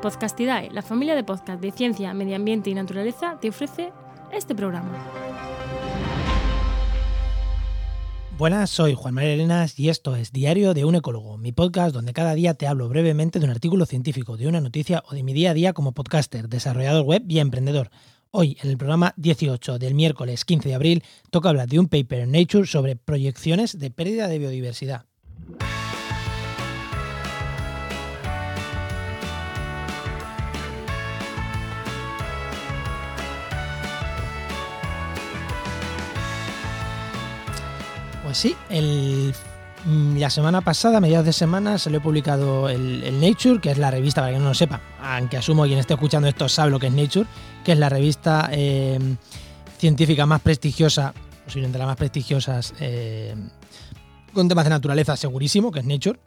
Podcastidae, la familia de podcast de ciencia, medio ambiente y naturaleza, te ofrece este programa. Buenas, soy Juan María Arenas y esto es Diario de un Ecólogo, mi podcast donde cada día te hablo brevemente de un artículo científico, de una noticia o de mi día a día como podcaster, desarrollador web y emprendedor. Hoy, en el programa 18 del miércoles 15 de abril, toca hablar de un paper en Nature sobre proyecciones de pérdida de biodiversidad. Pues sí, mm, la semana pasada, a mediados de semana, he publicado el, Nature, que es la revista, para que no lo sepa, aunque asumo quien esté escuchando esto sabe lo que es Nature, que es la revista eh, científica más prestigiosa, posiblemente la más prestigiosas, eh, con temas de naturaleza, segurísimo, que es Nature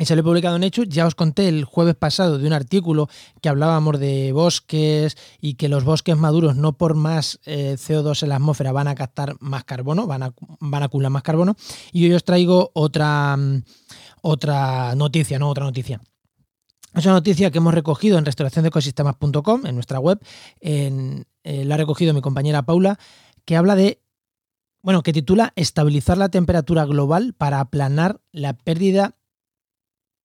y se lo he publicado en Hecho. Ya os conté el jueves pasado de un artículo que hablábamos de bosques y que los bosques maduros no por más eh, CO2 en la atmósfera van a captar más carbono, van a, van a acumular más carbono. Y hoy os traigo otra, mm, otra noticia, ¿no? Otra noticia. Es una noticia que hemos recogido en restauraciondeecosistemas.com, en nuestra web. Eh, la ha recogido mi compañera Paula, que habla de bueno, que titula Estabilizar la temperatura global para aplanar la pérdida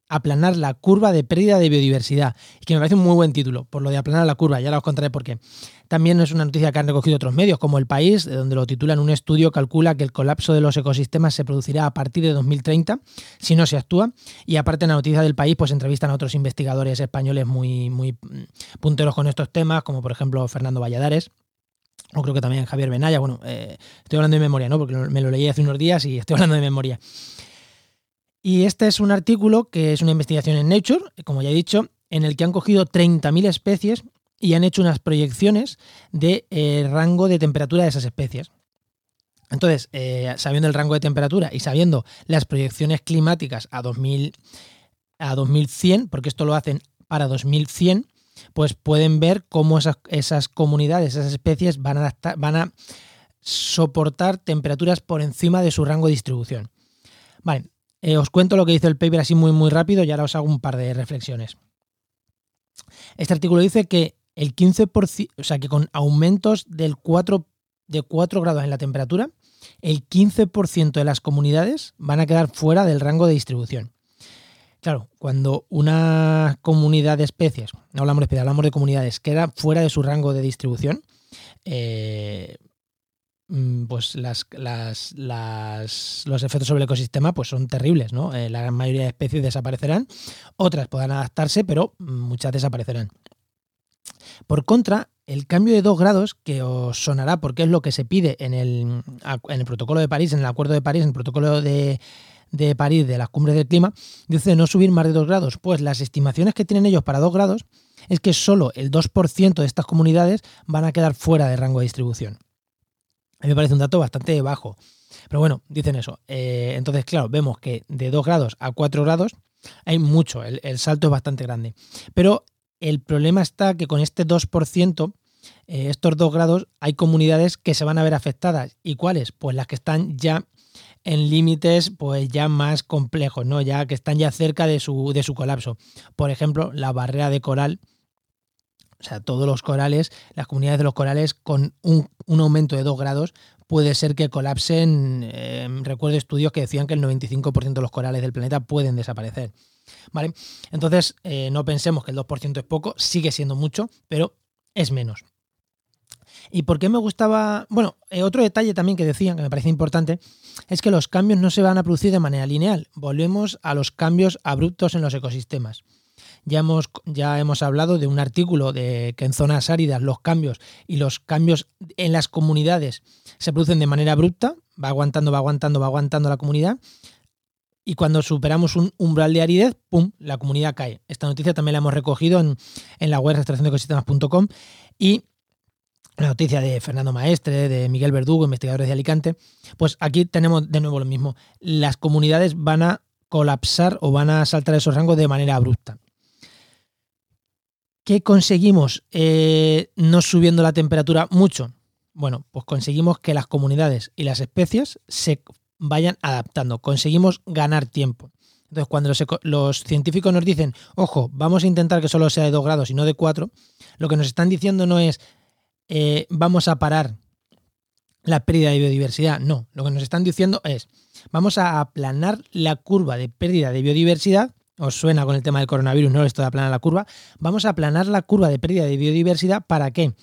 aplanar la curva de pérdida de biodiversidad. Y que me parece un muy buen título, por lo de aplanar la curva, ya os contaré por qué. También es una noticia que han recogido otros medios, como El País, donde lo titulan un estudio calcula que el colapso de los ecosistemas se producirá a partir de 2030, si no se actúa. Y aparte en la noticia del País, pues entrevistan a otros investigadores españoles muy, muy mm, punteros con estos temas, como por ejemplo Fernando Valladares. O creo que también Javier Benaya. Bueno, eh, estoy hablando de memoria, ¿no? Porque me lo leí hace unos días y estoy hablando de memoria. Y este es un artículo que es una investigación en Nature, como ya he dicho, en el que han cogido 30.000 especies y han hecho unas proyecciones de eh, rango de temperatura de esas especies. Entonces, eh, sabiendo el rango de temperatura y sabiendo las proyecciones climáticas a, 2000, a 2100, porque esto lo hacen para 2100, pues pueden ver cómo esas, esas comunidades, esas especies van a, van a soportar temperaturas por encima de su rango de distribución. Vale, eh, os cuento lo que dice el paper así muy muy rápido y ahora os hago un par de reflexiones. Este artículo dice que el 15%, o sea que con aumentos del 4, de 4 grados en la temperatura, el 15% de las comunidades van a quedar fuera del rango de distribución. Claro, cuando una comunidad de especies, no hablamos de especies, hablamos de comunidades, queda fuera de su rango de distribución, eh, pues las, los efectos sobre el ecosistema pues son terribles, ¿no? Eh, la gran mayoría de especies desaparecerán, otras podrán adaptarse, pero muchas desaparecerán. Por contra, el cambio de 2 grados, que os sonará porque es lo que se pide en el, en el protocolo de París, en el acuerdo de París, en el protocolo de, de París de las cumbres del clima, dice no subir más de 2 grados. Pues las estimaciones que tienen ellos para 2 grados es que solo el 2% de estas comunidades van a quedar fuera de rango de distribución. A mí me parece un dato bastante bajo. Pero bueno, dicen eso. Eh, entonces, claro, vemos que de 2 grados a 4 grados hay mucho, el, salto es bastante grande. Pero el problema está que con este 2%, eh, estos 2 grados, hay comunidades que se van a ver afectadas. ¿Y cuáles? Pues las que están ya en límites pues ya más complejos, ¿no? Ya que están ya cerca de su, de su colapso. Por ejemplo, la barrera de coral o sea, todos los corales, las comunidades de los corales con un, aumento de 2 grados puede ser que colapsen. Eh, recuerdo estudios que decían que el 95% de los corales del planeta pueden desaparecer. ¿Vale? Entonces, eh, no pensemos que el 2% es poco, sigue siendo mucho, pero es menos. ¿Y por qué me gustaba? Bueno, eh, otro detalle también que decían, que me parece importante, es que los cambios no se van a producir de manera lineal. Volvemos a los cambios abruptos en los ecosistemas. Ya hemos, ya hemos hablado de un artículo de que en zonas áridas los cambios y los cambios en las comunidades se producen de manera abrupta, va aguantando, va aguantando, va aguantando la comunidad. Y cuando superamos un umbral de aridez, ¡pum!, la comunidad cae. Esta noticia también la hemos recogido en, la web restauracionecosistemas.com y la noticia de Fernando Maestre, de Miguel Verdugo, investigadores de Alicante. Pues aquí tenemos de nuevo lo mismo. Las comunidades van a colapsar o van a saltar esos rangos de manera abrupta. ¿Qué conseguimos eh, no subiendo la temperatura mucho? Bueno, pues conseguimos que las comunidades y las especies se vayan adaptando, conseguimos ganar tiempo. Entonces, cuando los, científicos nos dicen, ojo, vamos a intentar que solo sea de 2 grados y no de 4, lo que nos están diciendo no es eh, vamos a parar la pérdida de biodiversidad. No, lo que nos están diciendo es vamos a aplanar la curva de pérdida de biodiversidad. Os suena con el tema del coronavirus, ¿no? Esto de aplanar la curva. Vamos a aplanar la curva de pérdida de biodiversidad para que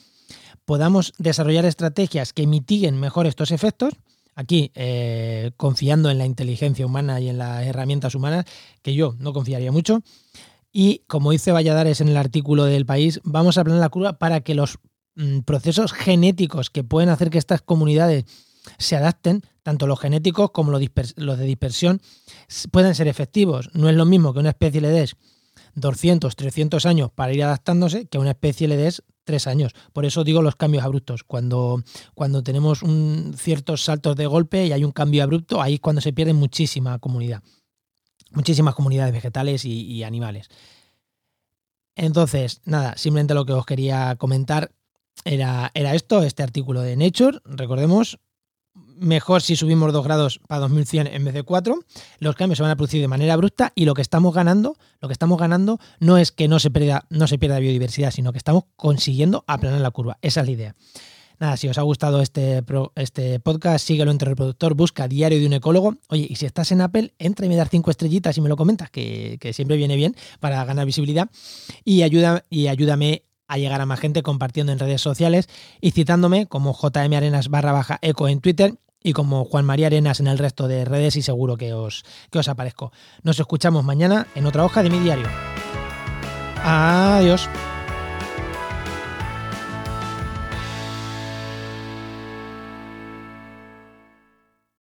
podamos desarrollar estrategias que mitiguen mejor estos efectos aquí eh, confiando en la inteligencia humana y en las herramientas humanas, que yo no confiaría mucho. Y como dice Valladares en el artículo del país, vamos a planear la curva para que los mm, procesos genéticos que pueden hacer que estas comunidades se adapten, tanto los genéticos como los, de dispersión, puedan ser efectivos. No es lo mismo que una especie le des 200, 300 años para ir adaptándose que una especie le des tres años. Por eso digo los cambios abruptos. Cuando, cuando tenemos un, ciertos saltos de golpe y hay un cambio abrupto, ahí es cuando se pierde muchísima comunidad. Muchísimas comunidades vegetales y, animales. Entonces, nada, simplemente lo que os quería comentar era, era esto, este artículo de Nature. Recordemos, mejor si subimos 2 grados para 2100 en vez de 4. Los cambios se van a producir de manera abrupta y lo que estamos ganando, lo que estamos ganando no es que no se pierda, no se pierda biodiversidad, sino que estamos consiguiendo aplanar la curva. Esa es la idea. Nada, si os ha gustado este, este podcast, síguelo entre reproductor, busca Diario de un Ecólogo. Oye, y si estás en Apple, entra y me das cinco estrellitas y me lo comentas, que, siempre viene bien para ganar visibilidad. Y, ayuda, y ayúdame a llegar a más gente compartiendo en redes sociales y citándome como JM Arenas barra baja eco en Twitter y como Juan María Arenas en el resto de redes y seguro que os, que os aparezco. Nos escuchamos mañana en otra hoja de mi diario. Adiós.